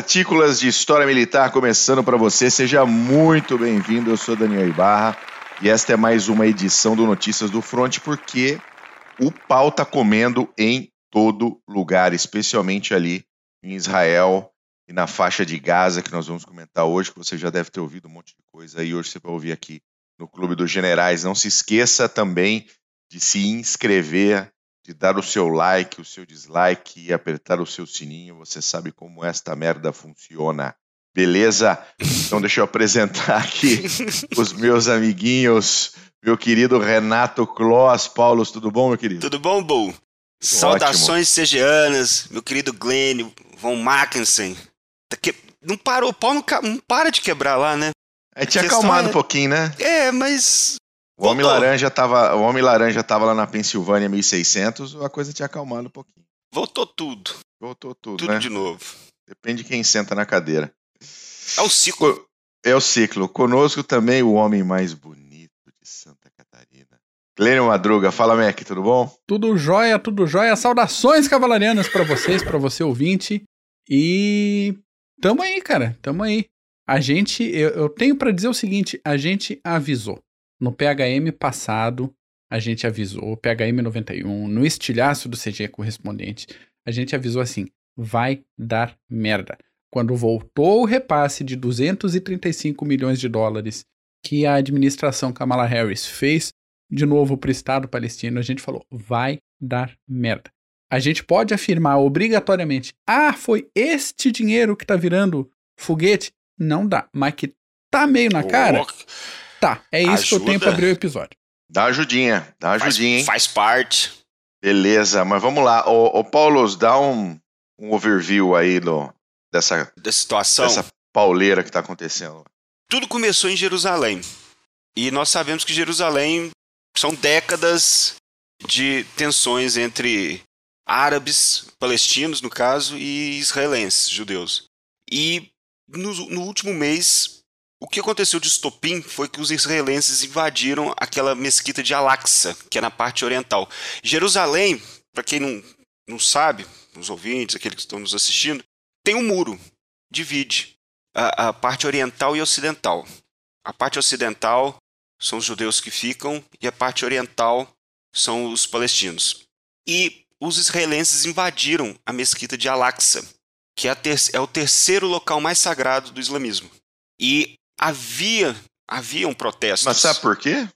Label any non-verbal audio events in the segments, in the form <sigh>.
Partículas de História Militar começando para você. Seja muito bem-vindo. Eu sou Daniel Ibarra e esta é mais uma edição do Notícias do Front, porque o pau tá comendo em todo lugar, especialmente ali em Israel e na faixa de Gaza, que nós vamos comentar hoje, que você já deve ter ouvido um monte de coisa aí. Hoje você vai ouvir aqui no Clube dos Generais. Não se esqueça também de se inscrever de dar o seu like, o seu dislike e apertar o seu sininho. Você sabe como esta merda funciona. Beleza? Então deixa eu apresentar aqui <laughs> os meus amiguinhos. Meu querido Renato Kloss. Paulo, tudo bom, meu querido? Tudo bom, Bo? Saudações segianas, meu querido Glenn, Von Mackensen. Tá que... Não parou, o pau não, não para de quebrar lá, né? É, tinha acalmado é... um pouquinho, né? É, mas o Homem, Laranja tava, o Homem Laranja tava lá na Pensilvânia 1600, a coisa tinha acalmado um pouquinho. Voltou tudo. Voltou tudo, Tudo né? de novo. Depende de quem senta na cadeira. É o ciclo. É o ciclo. Conosco também o homem mais bonito de Santa Catarina. Glênio Madruga, fala Mac, tudo bom? Tudo jóia, tudo jóia. Saudações cavalarianas para vocês, para você ouvinte. E tamo aí, cara, tamo aí. A gente, eu, eu tenho para dizer o seguinte, a gente avisou. No PHM passado, a gente avisou, PHM 91, no estilhaço do CG correspondente, a gente avisou assim: vai dar merda. Quando voltou o repasse de 235 milhões de dólares que a administração Kamala Harris fez de novo para o Estado palestino, a gente falou: vai dar merda. A gente pode afirmar obrigatoriamente: ah, foi este dinheiro que está virando foguete? Não dá, mas que tá meio na cara. Tá, é isso Ajuda. que eu tenho pra abrir o episódio. Dá ajudinha, dá ajudinha, faz, faz parte. Beleza, mas vamos lá. Ô, ô Paulo, dá um, um overview aí do, dessa, da situação. Dessa pauleira que tá acontecendo. Tudo começou em Jerusalém. E nós sabemos que Jerusalém são décadas de tensões entre árabes, palestinos, no caso, e israelenses, judeus. E no, no último mês o que aconteceu de estopim foi que os israelenses invadiram aquela mesquita de Al-Aqsa, que é na parte oriental. Jerusalém, para quem não, não sabe, os ouvintes, aqueles que estão nos assistindo, tem um muro, divide a, a parte oriental e ocidental. A parte ocidental são os judeus que ficam e a parte oriental são os palestinos. E os israelenses invadiram a mesquita de Al-Aqsa, que é, é o terceiro local mais sagrado do islamismo. E havia haviam protestos. Mas sabe por quê?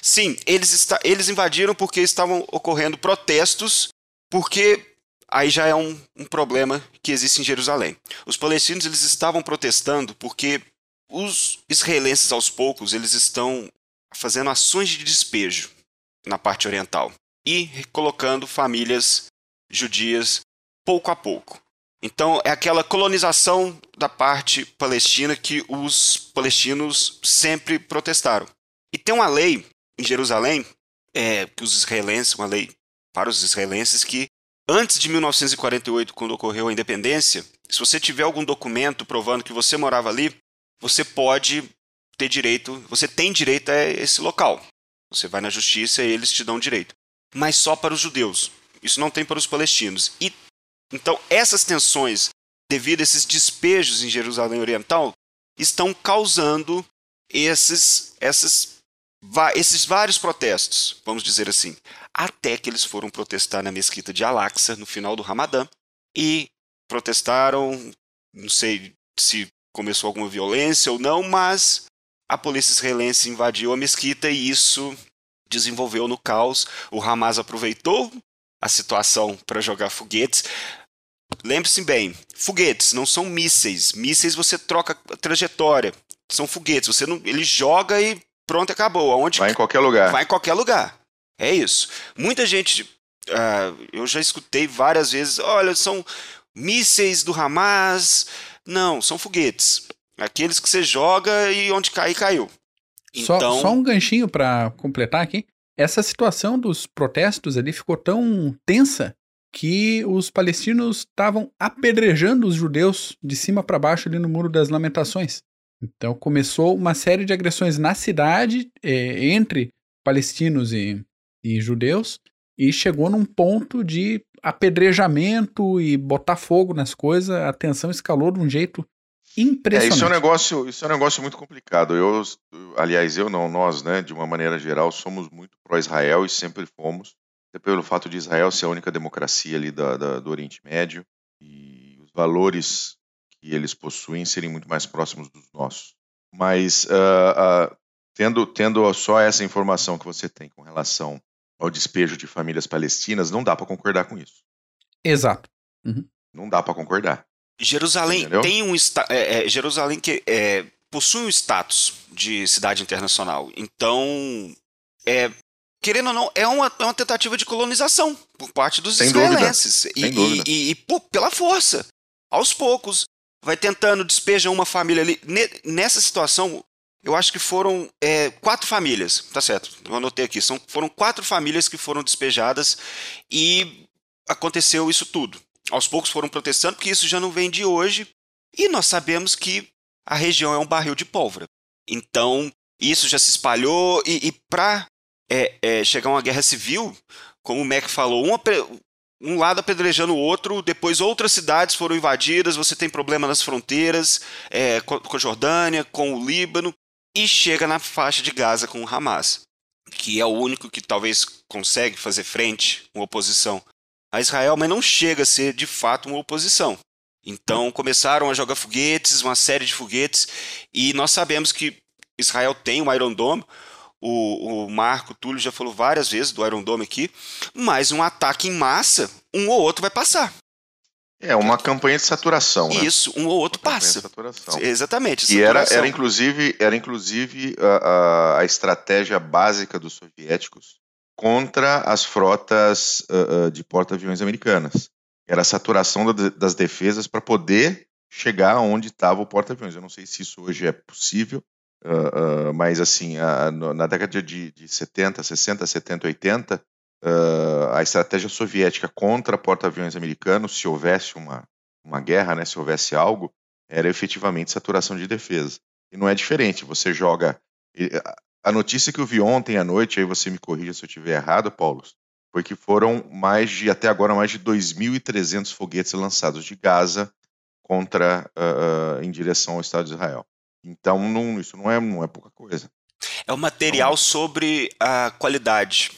Sim, eles, está, eles invadiram porque estavam ocorrendo protestos, porque aí já é um, um problema que existe em Jerusalém. Os palestinos eles estavam protestando porque os israelenses aos poucos eles estão fazendo ações de despejo na parte oriental e colocando famílias judias pouco a pouco. Então, é aquela colonização da parte palestina que os palestinos sempre protestaram. E tem uma lei em Jerusalém, é, que os israelenses, uma lei para os israelenses, que antes de 1948, quando ocorreu a independência, se você tiver algum documento provando que você morava ali, você pode ter direito, você tem direito a esse local. Você vai na justiça e eles te dão direito. Mas só para os judeus. Isso não tem para os palestinos. E então, essas tensões, devido a esses despejos em Jerusalém Oriental, estão causando esses, esses, esses vários protestos, vamos dizer assim, até que eles foram protestar na mesquita de Al-Aqsa no final do Ramadã e protestaram, não sei se começou alguma violência ou não, mas a polícia israelense invadiu a mesquita e isso desenvolveu no caos. O Hamas aproveitou a situação para jogar foguetes. Lembre-se bem, foguetes não são mísseis. Mísseis você troca a trajetória. São foguetes. Você não, ele joga e pronto, acabou. Aonde vai em qualquer lugar. Vai em qualquer lugar. É isso. Muita gente, uh, eu já escutei várias vezes. Olha, são mísseis do Hamas. Não, são foguetes. Aqueles que você joga e onde cair, caiu. Então... Só, só um ganchinho para completar aqui. Essa situação dos protestos ali ficou tão tensa que os palestinos estavam apedrejando os judeus de cima para baixo ali no Muro das Lamentações. Então começou uma série de agressões na cidade é, entre palestinos e, e judeus e chegou num ponto de apedrejamento e botar fogo nas coisas, a tensão escalou de um jeito impressionante. É, isso é um negócio, isso é um negócio muito complicado. Eu, aliás, eu não, nós, né, de uma maneira geral, somos muito pró-Israel e sempre fomos, pelo fato de Israel ser a única democracia ali da, da, do Oriente Médio e os valores que eles possuem serem muito mais próximos dos nossos. Mas uh, uh, tendo, tendo só essa informação que você tem com relação ao despejo de famílias palestinas, não dá para concordar com isso. Exato. Uhum. Não dá para concordar. Jerusalém Entendeu? tem um é, é, Jerusalém que é, possui um status de cidade internacional. Então, é, querendo ou não, é uma, é uma tentativa de colonização por parte dos Sem israelenses. Dúvida. E, dúvida. e, e, e pô, pela força. Aos poucos. Vai tentando, despeja uma família ali. Nessa situação, eu acho que foram é, quatro famílias, tá certo? Eu anotei aqui. São, foram quatro famílias que foram despejadas e aconteceu isso tudo. Aos poucos foram protestando, porque isso já não vem de hoje. E nós sabemos que a região é um barril de pólvora. Então, isso já se espalhou. E, e para é, é, chegar uma guerra civil, como o Mac falou, uma, um lado apedrejando o outro, depois outras cidades foram invadidas, você tem problema nas fronteiras é, com, a Jordânia, com o Líbano e chega na faixa de Gaza com o Hamas, que é o único que talvez consegue fazer frente, uma oposição a Israel, mas não chega a ser de fato uma oposição. Então começaram a jogar foguetes, uma série de foguetes, e nós sabemos que Israel tem um Iron Dome, o, o Marco Túlio já falou várias vezes do Iron Dome aqui, mas um ataque em massa, um ou outro vai passar. É uma campanha de saturação. Né? Isso, um ou outro uma passa. saturação. Exatamente. E era, era inclusive, era inclusive a, a, a, estratégia básica dos soviéticos contra as frotas uh, de porta-aviões americanas. Era a saturação da, das defesas para poder chegar onde estava o porta-aviões. Eu não sei se isso hoje é possível, uh, mas assim, a, na década de, de 70, 60, 70, 80, uh, a estratégia soviética contra porta-aviões americanos, se houvesse uma, uma guerra, né, se houvesse algo, era efetivamente saturação de defesa. E não é diferente, você joga. A notícia que eu vi ontem à noite, aí você me corrija se eu estiver errado, Paulo, foi que foram mais de, até agora, mais de 2.300 foguetes lançados de Gaza contra, uh, em direção ao Estado de Israel. Então, não, isso não é, não é pouca coisa. É um material então, sobre a qualidade.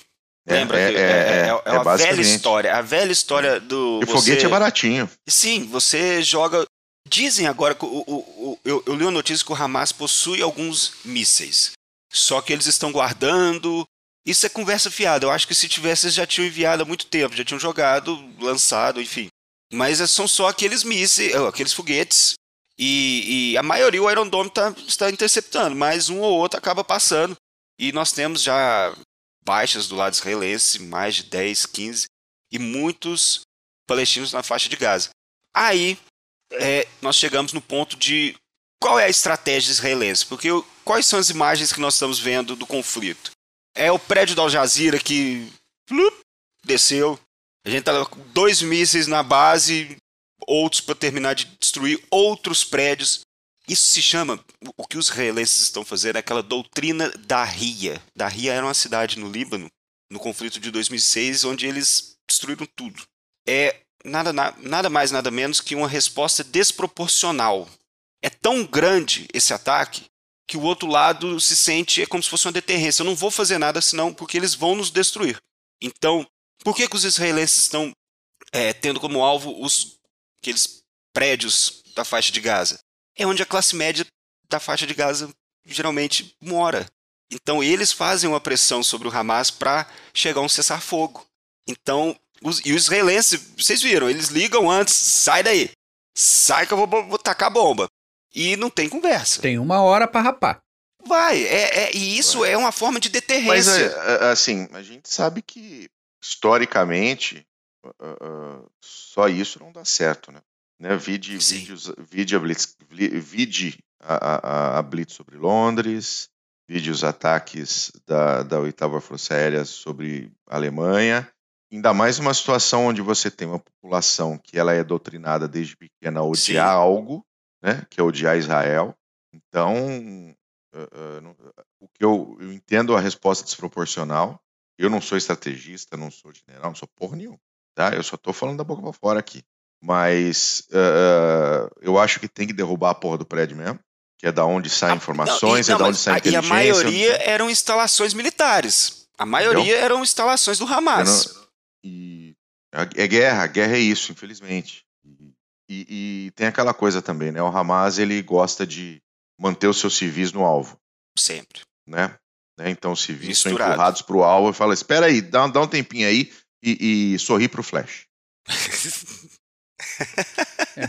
É, Lembra é, que é, é, é, é, é a velha história. A velha história do. E você... foguete é baratinho. Sim, você joga. Dizem agora que o, o, o, eu, eu li uma notícia que o Hamas possui alguns mísseis. Só que eles estão guardando. Isso é conversa fiada. Eu acho que se tivesse, eles já tinham enviado há muito tempo, já tinham jogado, lançado, enfim. Mas são só aqueles mísseis, aqueles foguetes. E, e a maioria o Iron Dome tá, está interceptando, mas um ou outro acaba passando. E nós temos já baixas do lado israelense, mais de 10, 15, e muitos palestinos na faixa de Gaza. Aí é, nós chegamos no ponto de qual é a estratégia israelense? Porque quais são as imagens que nós estamos vendo do conflito? É o prédio da Al Jazeera que flup, desceu. A gente tá com dois mísseis na base, outros para terminar de destruir outros prédios. Isso se chama, o que os israelenses estão fazendo é aquela doutrina da Ria. Da Ria era uma cidade no Líbano, no conflito de 2006, onde eles destruíram tudo. É nada, nada mais, nada menos que uma resposta desproporcional. É tão grande esse ataque que o outro lado se sente é como se fosse uma deterrência. Eu não vou fazer nada senão porque eles vão nos destruir. Então, por que, que os israelenses estão é, tendo como alvo os aqueles prédios da faixa de Gaza? é onde a classe média da faixa de Gaza geralmente mora. Então eles fazem uma pressão sobre o Hamas para chegar a um cessar-fogo. Então, os, e os israelenses, vocês viram, eles ligam antes, sai daí, sai que eu vou, vou tacar bomba. E não tem conversa. Tem uma hora para rapar. Vai, é, é, e isso Vai. é uma forma de deterrência. Mas, é, é, assim, a gente sabe que, historicamente, uh, só isso não dá certo, né? Né? Vide, vídeos, vide, a Blitz, vide a, a, a Blitz sobre Londres, vide os ataques da, da oitava Força Aérea sobre a Alemanha. Ainda mais uma situação onde você tem uma população que ela é doutrinada desde pequena a odiar Sim. algo, né? que é odiar Israel. Então, uh, uh, o que eu, eu entendo a resposta desproporcional. Eu não sou estrategista, não sou general, não sou porra nenhuma. Tá? Eu só tô falando da boca para fora aqui. Mas uh, eu acho que tem que derrubar a porra do prédio mesmo, que é da onde saem informações, não, e, não, é da onde sai inteligência. E a maioria eram instalações militares. A maioria Entendeu? eram instalações do Hamas. Não, e é guerra, guerra é isso, infelizmente. E, e, tem aquela coisa também, né? O Hamas ele gosta de manter os seus civis no alvo. Sempre. Né? né? Então os civis Misturado. são empurrados para o alvo e fala: espera aí, dá, dá um tempinho aí e, e sorri para o flash. <laughs> é.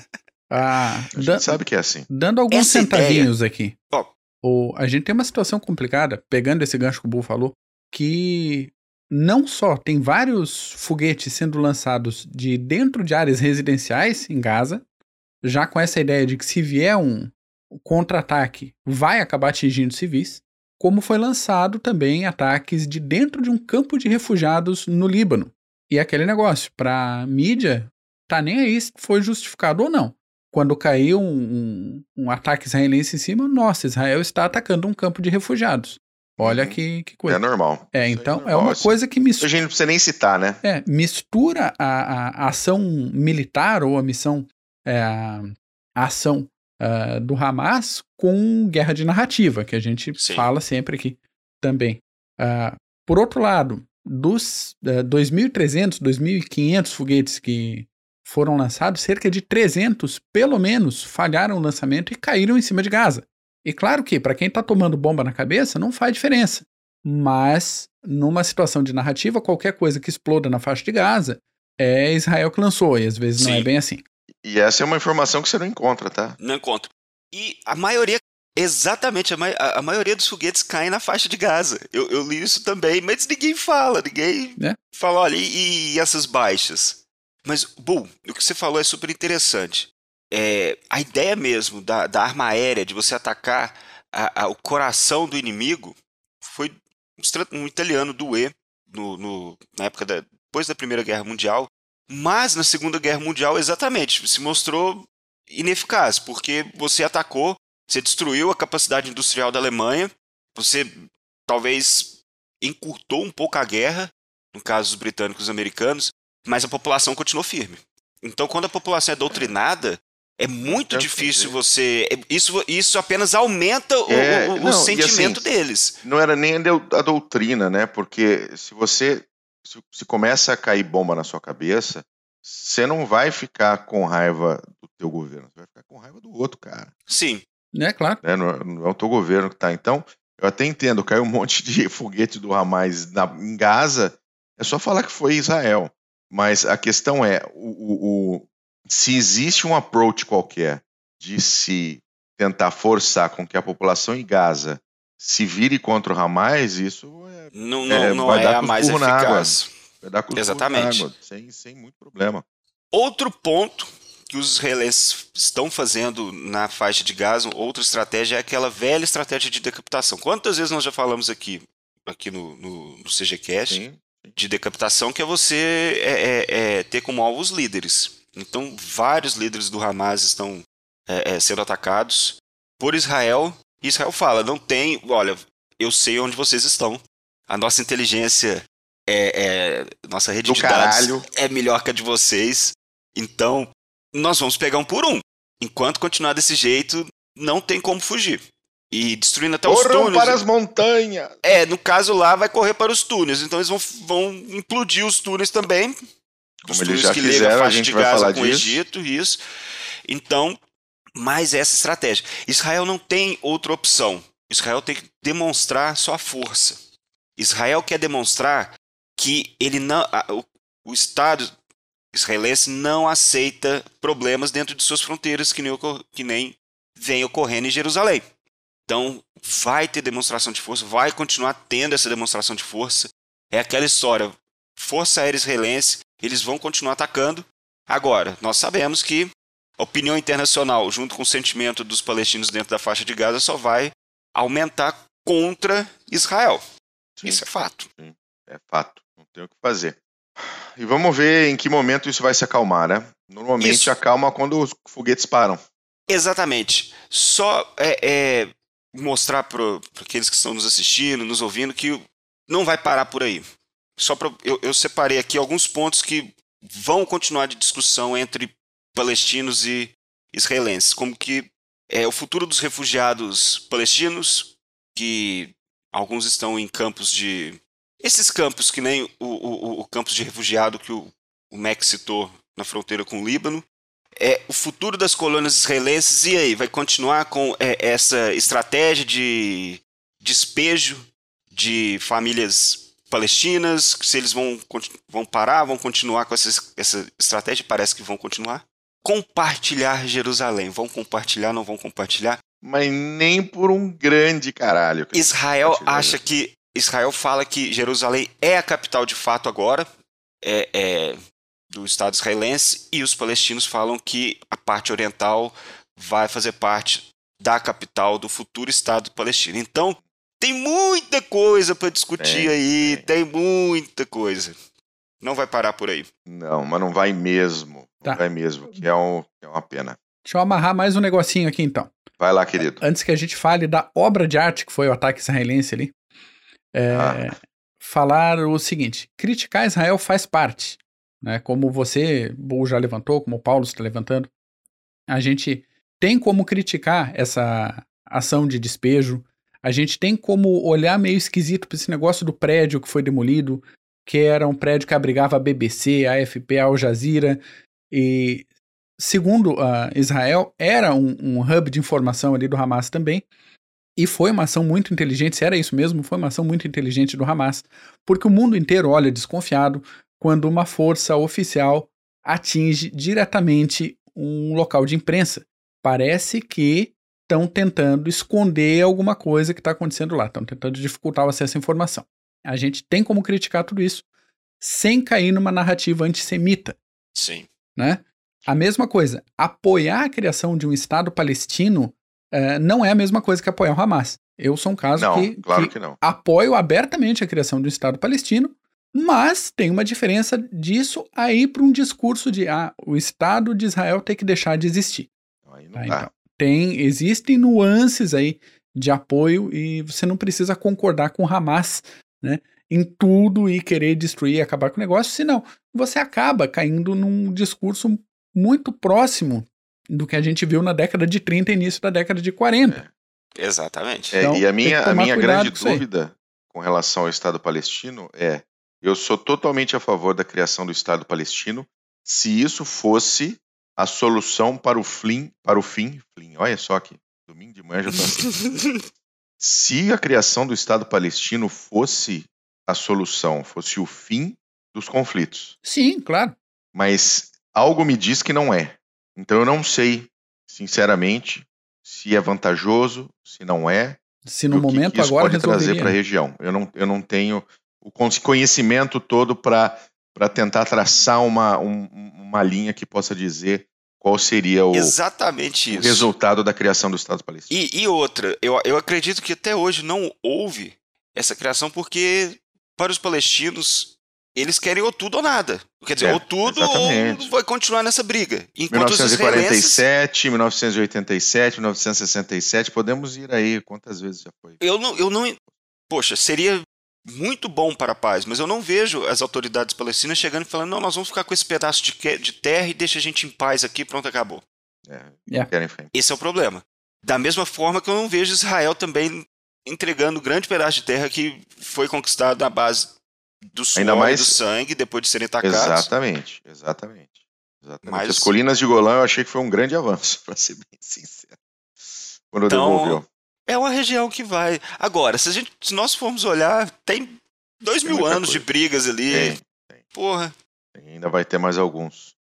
ah, a gente sabe que é assim. Dando alguns Essa centavinhos ideia... aqui. Oh. O, a gente tem uma situação complicada, pegando esse gancho que o Bull falou, que não só tem vários foguetes sendo lançados de dentro de áreas residenciais em Gaza, já com essa ideia de que se vier um contra-ataque vai acabar atingindo civis, como foi lançado também ataques de dentro de um campo de refugiados no Líbano. E aquele negócio, para mídia, tá nem aí se foi justificado ou não. Quando caiu um, um, um ataque israelense em cima, nossa, Israel está atacando um campo de refugiados. Olha uhum. que, que coisa. É normal. É, então é, é, uma coisa que mistura. A gente não precisa nem citar, né? É, mistura a, a, a ação militar ou a missão, é, a, ação uh, do Hamas com guerra de narrativa, que a gente Sim. fala sempre aqui também. Uh, por outro lado, dos uh, 2.300, 2.500 foguetes que foram lançados, cerca de 300, pelo menos, falharam o lançamento e caíram em cima de Gaza. E claro que, para quem está tomando bomba na cabeça, não faz diferença. Mas, numa situação de narrativa, qualquer coisa que exploda na faixa de Gaza é Israel que lançou, e às vezes Sim. não é bem assim. E essa é uma informação que você não encontra, tá? Não encontro. E a maioria, exatamente, a, ma a maioria dos foguetes caem na faixa de Gaza. Eu, eu li isso também, mas ninguém fala, ninguém é? fala, olha, e, e essas baixas? Mas, bom, o que você falou é super interessante é, a ideia mesmo da, da, arma aérea, de você atacar a, a, o coração do inimigo, foi um, italiano E, no, no, na época da, depois da Primeira Guerra Mundial, mas na Segunda Guerra Mundial, exatamente, se mostrou ineficaz, porque você atacou, você destruiu a capacidade industrial da Alemanha, você talvez encurtou um pouco a guerra, no caso dos britânicos e americanos, mas a população continuou firme. Então, quando a população é doutrinada, é muito difícil você. É, isso, isso apenas aumenta o, é, o, o não, sentimento assim, deles. Não era nem a doutrina, né? Porque se você se, se, começa a cair bomba na sua cabeça, você não vai ficar com raiva do teu governo, você vai ficar com raiva do outro, cara. Sim. É claro. É, não, não, é o teu governo que tá. Então, eu até entendo, caiu um <laughs> monte de foguete do Hamas na, em Gaza, é só falar que foi Israel. Mas a questão é, o, o se existe um approach qualquer de se tentar forçar com que a população em Gaza se vire contra o Hamas, isso é, não, não, é, não vai é dar a mais eficaz. Vai dar Exatamente. Água, sem, sem muito problema. Outro ponto que os israelenses estão fazendo na faixa de Gaza, outra estratégia é aquela velha estratégia de decapitação. Quantas vezes nós já falamos aqui, aqui no, no, no CGCast, Sim. de decapitação, que é você é, é, é ter como alvo os líderes. Então, vários líderes do Hamas estão é, é, sendo atacados por Israel. E Israel fala: não tem, olha, eu sei onde vocês estão. A nossa inteligência é, é nossa rede do de caralho. dados é melhor que a de vocês. Então, nós vamos pegar um por um. Enquanto continuar desse jeito, não tem como fugir. E destruindo até Corram os túneis. para as montanhas! É, no caso lá, vai correr para os túneis. Então eles vão, vão implodir os túneis também como eles já fizeram, a, a gente vai falar com o Egito, isso. Então, mais essa estratégia. Israel não tem outra opção. Israel tem que demonstrar sua força. Israel quer demonstrar que ele não, o, o Estado israelense não aceita problemas dentro de suas fronteiras que nem, que nem vem ocorrendo em Jerusalém. Então, vai ter demonstração de força, vai continuar tendo essa demonstração de força. É aquela história: Força Aérea Israelense eles vão continuar atacando. Agora, nós sabemos que a opinião internacional, junto com o sentimento dos palestinos dentro da faixa de Gaza, só vai aumentar contra Israel. Sim. Isso é fato. Sim. É fato. Não tem o que fazer. E vamos ver em que momento isso vai se acalmar, né? Normalmente isso. acalma quando os foguetes param. Exatamente. Só é, é mostrar para aqueles que estão nos assistindo, nos ouvindo, que não vai parar por aí. Só para eu, eu, separei aqui alguns pontos que vão continuar de discussão entre palestinos e israelenses, como que é o futuro dos refugiados palestinos, que alguns estão em campos de esses campos que nem o, o, o campus de refugiado que o, o Max citou na fronteira com o Líbano, é o futuro das colônias israelenses e aí vai continuar com é, essa estratégia de despejo de famílias palestinas, se eles vão, vão parar, vão continuar com essa, essa estratégia, parece que vão continuar. Compartilhar Jerusalém, vão compartilhar, não vão compartilhar? Mas nem por um grande caralho. Israel acha que Israel fala que Jerusalém é a capital de fato agora, é, é, do Estado israelense, e os palestinos falam que a parte oriental vai fazer parte da capital do futuro Estado palestino. Então, tem muita coisa para discutir aí, tem. tem. muita coisa. Não vai parar por aí. Não, mas não vai mesmo. Tá. Não vai mesmo, que é, um, que é uma pena. Deixa eu amarrar mais um negocinho aqui então. Vai lá, querido. Antes que a gente fale da obra de arte que foi o ataque israelense ali, é, ah. falar o seguinte: criticar Israel faz parte. Né? Como você, Bull, já levantou, como o Paulo está levantando, a gente tem como criticar essa ação de despejo, a gente tem como olhar meio esquisito para esse negócio do prédio que foi demolido, que era um prédio que abrigava a BBC, a AFP, a Al Jazeera, e segundo uh, Israel, era um, um, hub de informação ali do Hamas também, e foi uma ação muito inteligente, se era isso mesmo, foi uma ação muito inteligente do Hamas, porque o mundo inteiro olha desconfiado quando uma força oficial atinge diretamente um local de imprensa. Parece que estão tentando esconder alguma coisa que está acontecendo lá, estão tentando dificultar o acesso à informação. A gente tem como criticar tudo isso sem cair numa narrativa antissemita. Sim. Né? A mesma coisa, apoiar a criação de um Estado palestino uh, não é a mesma coisa que apoiar o Hamas. Eu sou um caso não, que, claro que, que apoio abertamente a criação de um Estado palestino, mas tem uma diferença disso aí para um discurso de ah, o Estado de Israel tem que deixar de existir. Tá. Então, tem, existem nuances aí de apoio e você não precisa concordar com o Hamas, né? Em tudo e querer destruir e acabar com o negócio, senão você acaba caindo num discurso muito próximo do que a gente viu na década de 30 e início da década de 40. É, exatamente. É, então, e a minha, a minha grande dúvida com relação ao Estado palestino é: eu sou totalmente a favor da criação do Estado palestino se isso fosse a solução para o flim, para o fim, flim, olha só aqui, domingo de manhã já tô assim. <laughs> Se a criação do Estado palestino fosse a solução, fosse o fim dos conflitos. Sim, claro. Mas algo me diz que não é. Então eu não sei, sinceramente, se é vantajoso, se não é. Se no momento que, isso agora pode trazer para a região. Eu não, eu não tenho o conhecimento todo para para tentar traçar uma, um, uma linha que possa dizer qual seria o, Exatamente o resultado da criação do Estado palestino. E, e outra, eu, eu acredito que até hoje não houve essa criação porque, para os palestinos, eles querem ou tudo ou nada. Quer dizer, é, ou tudo exatamente. ou vai continuar nessa briga. Enquanto 1947, 1987, 1967, podemos ir aí quantas vezes já foi. Eu não, eu não. Poxa, seria muito bom para a paz, mas eu não vejo as autoridades palestinas chegando e falando: não, nós vamos ficar com esse pedaço de, de terra e deixa a gente em paz aqui, pronto, acabou. É, yeah. É. Esse é o problema. Da mesma forma que eu não vejo Israel também entregando grande pedaço de terra que foi conquistado na base do suor mais... e do sangue depois de serem atacados. Exatamente, exatamente. exatamente. Mas... As colinas de Golã eu achei que foi um grande avanço, <laughs> para ser bem sincero. Quando então, devolveu. É uma região que vai. Agora, se, a gente, se nós formos olhar, tem dois tem mil anos coisa. de brigas ali. Tem, tem. Porra. Ainda vai ter mais alguns.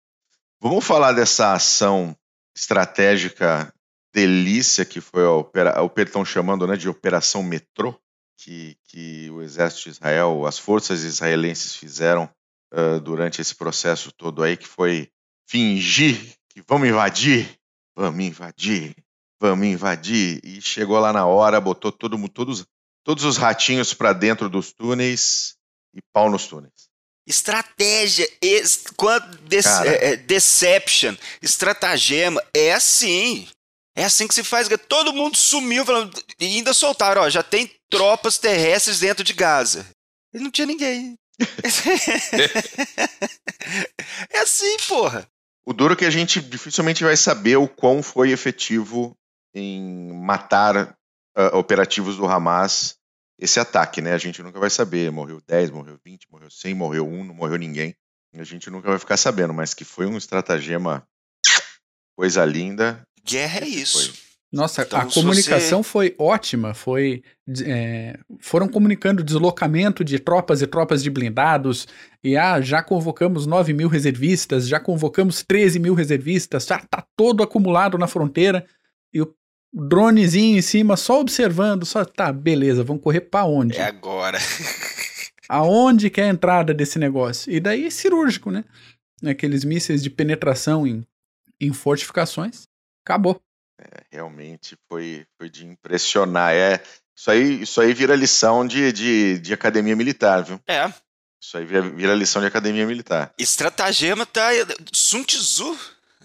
Vamos falar dessa ação estratégica delícia que foi o estão chamando né, de Operação Metrô, que, que o exército de Israel, as forças israelenses fizeram uh, durante esse processo todo aí, que foi fingir que vamos invadir, vamos invadir, vamos invadir. E chegou lá na hora, botou todo, todos, todos os ratinhos para dentro dos túneis e pau nos túneis. Estratégia, es, é, é, deception, estratagema, é assim. É assim que se faz. Todo mundo sumiu falando, e ainda soltaram, ó, já tem tropas terrestres dentro de Gaza. E não tinha ninguém. <laughs> é assim, porra. O duro é que a gente dificilmente vai saber o quão foi efetivo em matar uh, operativos do Hamas esse ataque, né? A gente nunca vai saber. Morreu 10, morreu 20, morreu 100, morreu 1, não morreu ninguém. A gente nunca vai ficar sabendo, mas que foi um estratagema coisa linda. Guerra é isso. Foi. Nossa, então, a comunicação você... foi ótima. Foi, é, foram comunicando deslocamento de tropas e tropas de blindados. E ah, já convocamos 9 mil reservistas, já convocamos 13 mil reservistas, já tá todo acumulado na fronteira. E o dronezinho em cima, só observando, só tá, beleza, vamos correr para onde? É agora. <laughs> Aonde que é a entrada desse negócio? E daí cirúrgico, né? Aqueles mísseis de penetração em, em fortificações. Acabou. É, realmente foi, foi de impressionar. É, isso, aí, isso aí vira lição de, de, de academia militar, viu? É. Isso aí vira, vira lição de academia militar. Estratagema tá. Sun Tzu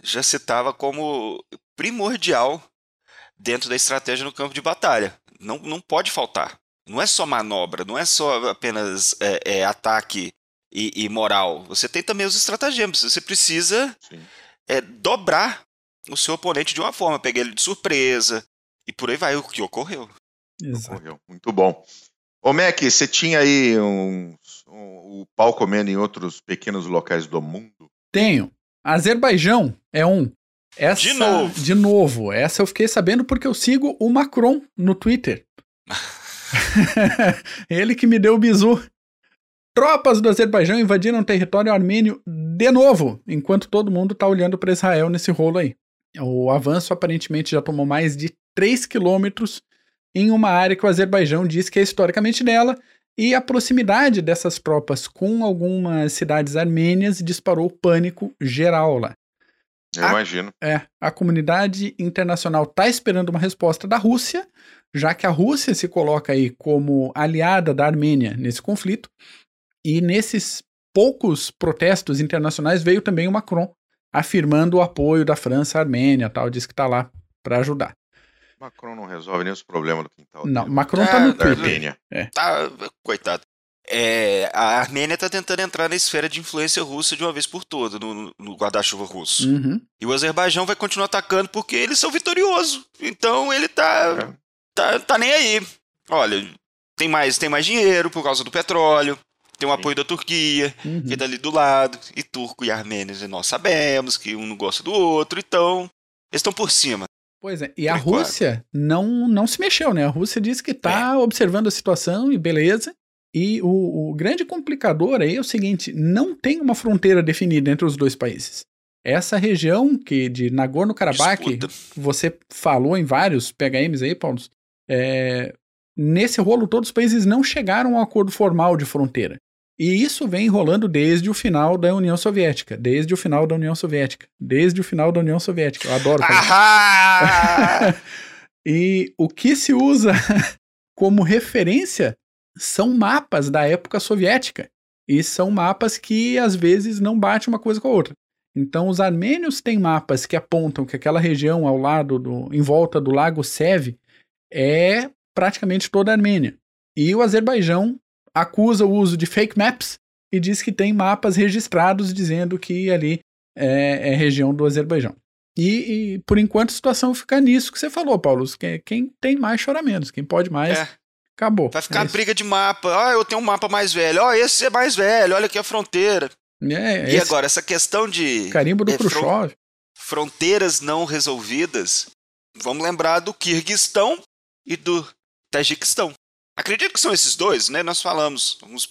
já citava como primordial dentro da estratégia no campo de batalha. Não, não pode faltar. Não é só manobra, não é só apenas é, é, ataque e, e, moral. Você tem também os estratagemas. Você precisa é, dobrar o seu oponente de uma forma, pegar ele de surpresa e por aí vai o que ocorreu. Exato. Ocorreu. Muito bom. Ô Mac, você tinha aí um, um, o pau comendo em outros pequenos locais do mundo? Tenho. Azerbaijão é um. Essa, de novo. De novo. Essa eu fiquei sabendo porque eu sigo o Macron no Twitter. <laughs> Ele que me deu o bizu. Tropas do Azerbaijão invadiram território armênio de novo, enquanto todo mundo está olhando para Israel nesse rolo aí. O avanço aparentemente já tomou mais de 3 quilômetros em uma área que o Azerbaijão diz que é historicamente dela, e a proximidade dessas tropas com algumas cidades armênias disparou pânico geral lá. Eu a, imagino. É, a comunidade internacional está esperando uma resposta da Rússia, já que a Rússia se coloca aí como aliada da Armênia nesse conflito, e nesses poucos protestos internacionais veio também o Macron afirmando o apoio da França à Armênia, tal, diz que está lá para ajudar. Macron não resolve nem os problemas do quintal. Não, dele. Macron está é, no Twitter. Armênia. É. Tá, coitado. É, a Armênia está tentando entrar na esfera de influência russa de uma vez por todas, no, no guarda-chuva russo. Uhum. E o Azerbaijão vai continuar atacando porque eles são vitoriosos. Então ele tá, é. tá, tá nem aí. Olha, tem mais, tem mais dinheiro por causa do petróleo, tem o apoio da Turquia, uhum. que é dali do lado, e turco e armênios, e nós sabemos que um não gosta do outro, então eles estão por cima. Pois é, e a Rússia não, não se mexeu, né? A Rússia disse que está é. observando a situação e beleza. E o, o, grande complicador aí é o seguinte: não tem uma fronteira definida entre os dois países. Essa região que de Nagorno-Karabakh, você falou em vários PHMs aí, Paulo, é, nesse rolo todos os países não chegaram a um acordo formal de fronteira. E isso vem rolando desde o final da União Soviética. Desde o final da União Soviética. Desde o final da União Soviética. Eu adoro falar. <laughs> e o que se usa <laughs> como referência são mapas da época soviética. E são mapas que às vezes não batem uma coisa com a outra. Então, os armênios têm mapas que apontam que aquela região ao lado, do, em volta do Lago Sev, é praticamente toda a Armênia. E o Azerbaijão acusa o uso de fake maps e diz que tem mapas registrados dizendo que ali é, é região do Azerbaijão. E, e, por enquanto a situação fica nisso que você falou, Paulo. Quem, quem tem mais chora menos. Quem pode mais, é. acabou. Vai ficar é briga de mapa. Ah, eu tenho um mapa mais velho. Ó, oh, esse é mais velho. Olha aqui a fronteira. É, e agora, essa questão de. Carimbo do é, Khrushchev. Fronteiras não resolvidas. Vamos lembrar do Kirguistão e do Tajiquistão. Acredito que são esses dois, né? Nós falamos uns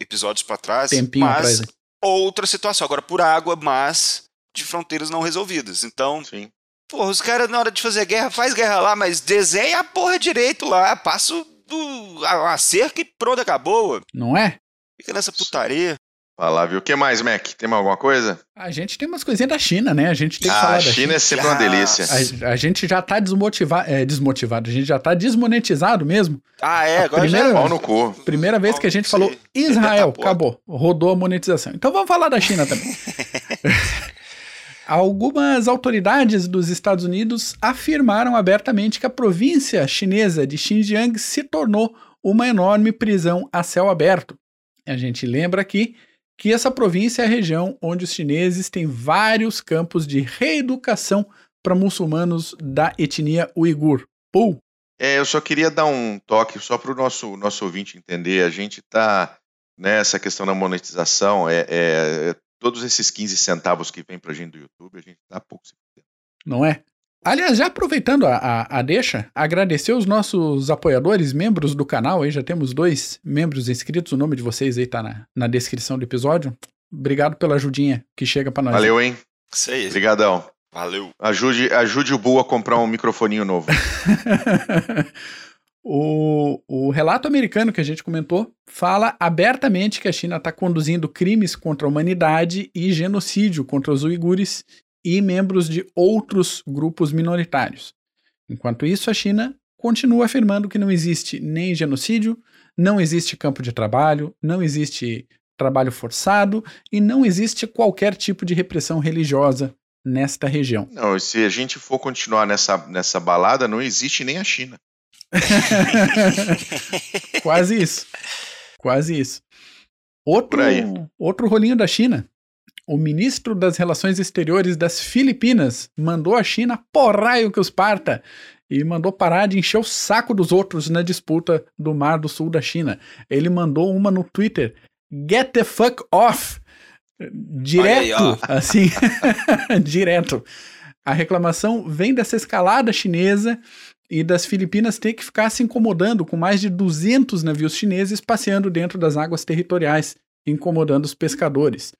episódios para trás. Tempinho mas atrás. outra situação, agora por água, mas de fronteiras não resolvidas. Então, Sim. porra, os caras na hora de fazer guerra, faz guerra lá, mas desenha a porra direito lá, passa do, a, a cerca e pronto, acabou. Não é? Fica nessa putaria. Falar, viu? O que mais, Mac? Tem mais alguma coisa? A gente tem umas coisinhas da China, né? A gente tem que ah, falar a da China. China é sempre uma delícia. A, a gente já tá desmotiva é, desmotivado, a gente já tá desmonetizado mesmo. Ah, é? Agora primeira, já... Pau no cu. Primeira vez que a gente falou Israel, <laughs> acabou. Rodou a monetização. Então vamos falar da China também. <laughs> Algumas autoridades dos Estados Unidos afirmaram abertamente que a província chinesa de Xinjiang se tornou uma enorme prisão a céu aberto A gente lembra aqui que essa província é a região onde os chineses têm vários campos de reeducação para muçulmanos da etnia uigur. Pou. É, eu só queria dar um toque só para o nosso, nosso ouvinte entender. A gente está nessa questão da monetização, é, é, todos esses 15 centavos que vem para a gente do YouTube, a gente está pouco se Não é? Aliás, já aproveitando a, a, a, deixa, agradecer os nossos apoiadores, membros do canal, aí já temos dois membros inscritos, o nome de vocês aí tá na, na descrição do episódio. Obrigado pela ajudinha que chega para nós. Valeu, hein? Isso aí. Obrigadão. Valeu. Ajude, ajude o Bu a comprar um microfoninho novo. <laughs> o, o relato americano que a gente comentou fala abertamente que a China está conduzindo crimes contra a humanidade e genocídio contra os uigures e membros de outros grupos minoritários. Enquanto isso, a China continua afirmando que não existe nem genocídio, não existe campo de trabalho, não existe trabalho forçado e não existe qualquer tipo de repressão religiosa nesta região. Não, se a gente for continuar nessa, nessa balada, não existe nem a China. <laughs> Quase isso. Quase isso. Outro, outro rolinho da China o ministro das Relações Exteriores das Filipinas mandou a China porraio que os parta e mandou parar de encher o saco dos outros na disputa do Mar do Sul da China. Ele mandou uma no Twitter: Get the fuck off! Direto, aí, assim, <laughs> direto. A reclamação vem dessa escalada chinesa e das Filipinas ter que ficar se incomodando com mais de 200 navios chineses passeando dentro das águas territoriais, incomodando os pescadores.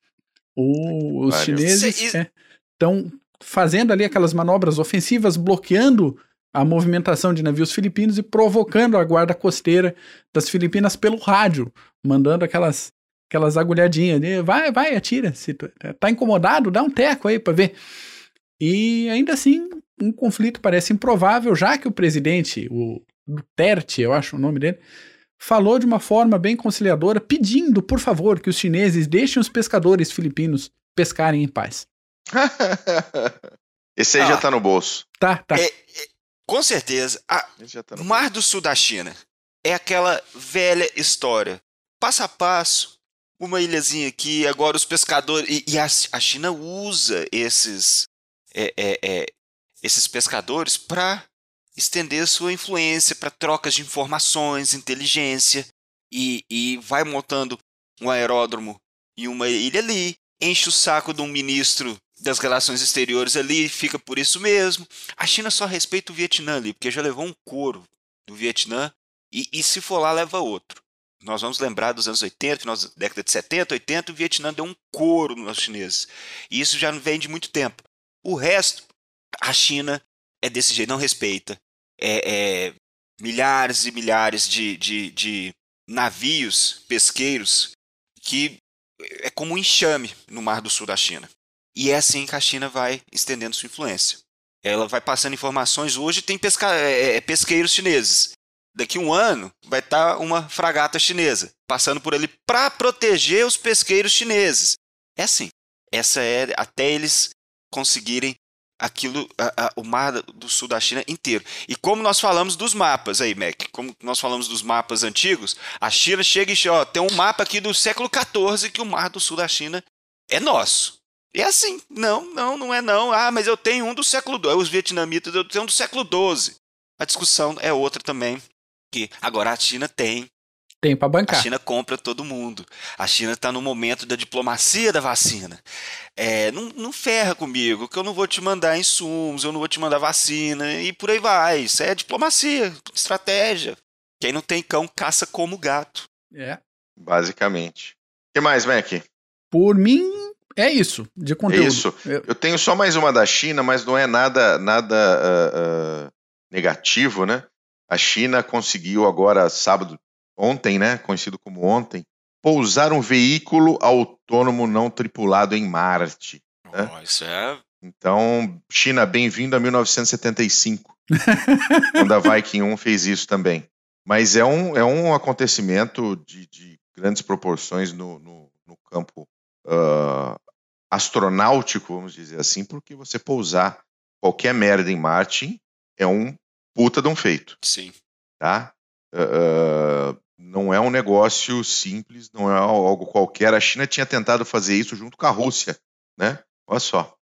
O, os chineses estão é, fazendo ali aquelas manobras ofensivas, bloqueando a movimentação de navios filipinos e provocando a guarda costeira das Filipinas pelo rádio, mandando aquelas aquelas agulhadinhas, de, vai, vai, atira, se tu, tá incomodado, dá um teco aí para ver. E ainda assim, um conflito parece improvável, já que o presidente, o Duterte, eu acho o nome dele, falou de uma forma bem conciliadora, pedindo, por favor, que os chineses deixem os pescadores filipinos pescarem em paz. <laughs> Esse aí ah, já tá no bolso. Tá, tá. É, é, com certeza. A, tá o Mar do Sul da China é aquela velha história. Passo a passo, uma ilhazinha aqui, agora os pescadores. E, e a, a, China usa esses, é, é, é esses pescadores para estender sua influência para trocas de informações, inteligência, e, e vai montando um aeródromo e uma ilha ali, enche o saco de um ministro das relações exteriores ali, fica por isso mesmo. A China só respeita o Vietnã ali, porque já levou um couro do Vietnã, e, e se for lá, leva outro. Nós vamos lembrar dos anos 80, final da década de 70, 80, o Vietnã deu um couro nos chineses. E isso já não vem de muito tempo. O resto, a China é desse jeito, não respeita. É, é, milhares e milhares de, de, de navios pesqueiros que é como um enxame no Mar do Sul da China. E é assim que a China vai estendendo sua influência. Ela vai passando informações. Hoje tem pesca, é, é pesqueiros chineses. Daqui um ano vai estar tá uma fragata chinesa passando por ali para proteger os pesqueiros chineses. É assim. Essa é até eles conseguirem aquilo, a, a, o mar do sul da China inteiro. E como nós falamos dos mapas aí, Mac, como nós falamos dos mapas antigos, a China chega e ó, tem um mapa aqui do século XIV que o mar do sul da China é nosso. E é assim, não, não, não é não. Ah, mas eu tenho um do século XII. Os vietnamitas, eu tenho um do século XII. A discussão é outra também. Que agora a China tem tem para bancar. A China compra todo mundo. A China está no momento da diplomacia da vacina. É, não, não ferra comigo, que eu não vou te mandar insumos, eu não vou te mandar vacina, e por aí vai. Isso é diplomacia, estratégia. Quem não tem cão caça como gato. É. Basicamente. O que mais, Mac? Por mim, é isso, de conteúdo. É isso. Eu... eu tenho só mais uma da China, mas não é nada, nada uh, uh, negativo, né? A China conseguiu agora, sábado, ontem, né, conhecido como ontem, pousar um veículo autônomo não tripulado em Marte. Né? Oh, isso é... Então, China, bem-vindo a 1975, <laughs> quando a Viking 1 fez isso também. Mas é um, é um acontecimento de, de grandes proporções no, no, no campo uh, astronáutico, vamos dizer assim, porque você pousar qualquer merda em Marte é um puta de um feito. Sim. Tá? Uh, não é um negócio simples, não é algo qualquer. A China tinha tentado fazer isso junto com a Rússia, né? Olha só.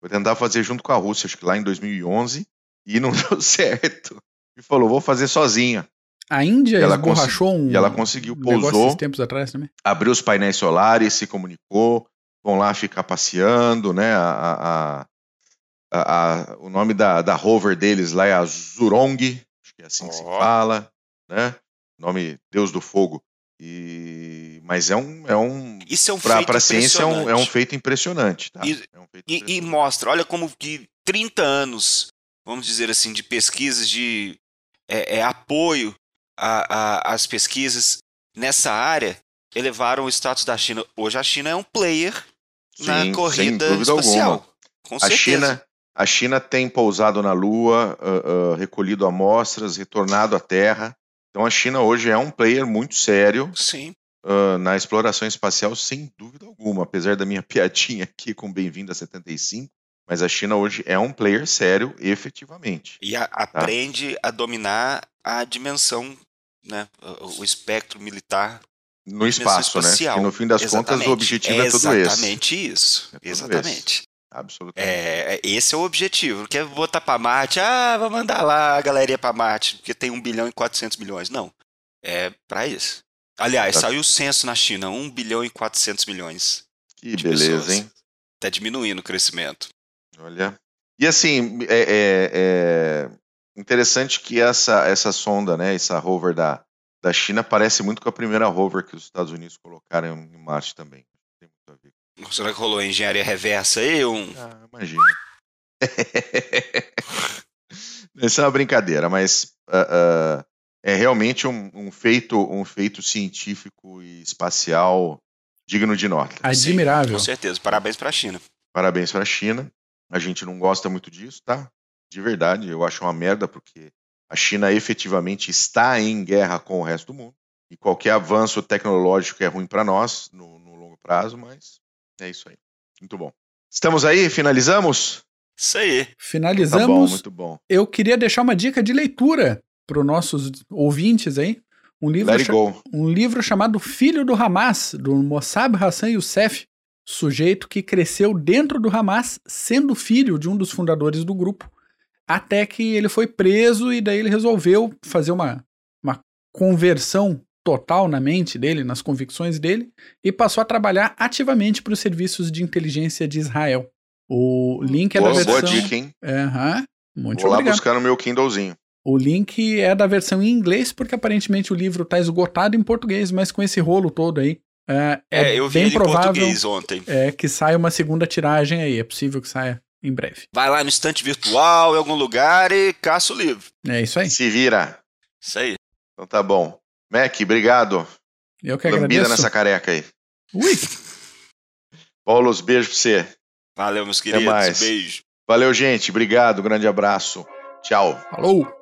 Foi tentar fazer junto com a Rússia, acho que lá em 2011, e não <laughs> deu certo. E falou, vou fazer sozinha. A Índia ela esborrachou um E ela conseguiu, pousou, tempos atrás também. abriu os painéis solares, se comunicou, vão lá ficar passeando, né? A, a- a- o nome da, da rover deles lá é a Zurong, acho que é assim que se fala, né? Nome Deus do Fogo. E, mas é um, é um Isso é um para feito a ciência é um, é um feito impressionante, tá? E- É um feito E, e impressionante. mostra, olha como que 30 anos, vamos dizer assim, de pesquisas, de é, é, apoio às pesquisas nessa área, elevaram o status da China. Hoje a China é um player na Sim, sem corrida dúvida espacial. alguma. Com A certeza. China, a China tem pousado na Lua, ah, ah, recolhido amostras, retornado à Terra. Então a China hoje é um player muito sério Sim. ah, na exploração espacial, sem dúvida alguma. Apesar da minha <laughs> piadinha aqui com Bem-vindo a 75, mas a China hoje é um player sério, efetivamente. E a- aprende a dominar a dimensão, né, o, espectro militar. No espaço, né? espacial. Que no fim das contas o objetivo é, todo esse. Exatamente isso. É Exatamente. Absolutamente. É, esse é o objetivo. Não quer botar pra Marte, ah, vou mandar lá a galeria pra Marte, porque tem 1 bilhão e 400 milhões. Não. É pra isso. Aliás, Tá. saiu o censo na China, 1 bilhão e 400 milhões. Que de beleza, pessoas. hein? Tá diminuindo o crescimento. Olha. E assim, é, é- é interessante que essa, essa sonda, né, essa rover da, da China, parece muito com a primeira rover que os Estados Unidos colocaram em Marte também. A. Será que rolou engenharia reversa aí? Um... Ah, imagina. <laughs> Isso é uma brincadeira, mas ah, ah, é realmente um, um feito, um feito científico e espacial digno de nota. Admirável. Com certeza. Parabéns pra China. Parabéns para a China. A gente não gosta muito disso, tá? De verdade, eu acho uma merda porque a China efetivamente está em guerra com o resto do mundo. E qualquer avanço tecnológico é ruim para nós no, no longo prazo, mas é isso aí. Muito bom. Estamos aí? Finalizamos? Isso aí. Tá bom, Finalizamos. muito bom. Eu queria deixar uma dica de leitura para os nossos ouvintes aí. Um livro, Let it cha- go. um livro chamado Filho do Hamas, do Mossab Hassan Youssef, sujeito que cresceu dentro do Hamas, sendo filho de um dos fundadores do grupo, até que ele foi preso e daí ele resolveu fazer uma, uma conversão total na mente dele, nas convicções dele, e passou a trabalhar ativamente para os serviços de inteligência de Israel. O link é da Boa, versão. boa dica, hein? Aham, muito Vou lá obrigado. buscar no meu Kindlezinho. O link é da versão em inglês, porque aparentemente o livro está esgotado em português, mas com esse rolo todo aí, é, é É, eu vi bem ele em provável português ontem. é, que saia uma segunda tiragem aí. É possível que saia em breve. Vai lá no estante virtual, em algum lugar e caça o livro. É isso aí. Se vira. Isso aí. Então tá bom. Mac, obrigado. Eu que Lambida agradeço. nessa careca aí. Ui, Paulo, beijo pra você. Valeu, meus queridos. mais. Beijo. Valeu, gente. Obrigado. Grande abraço. Tchau. falou!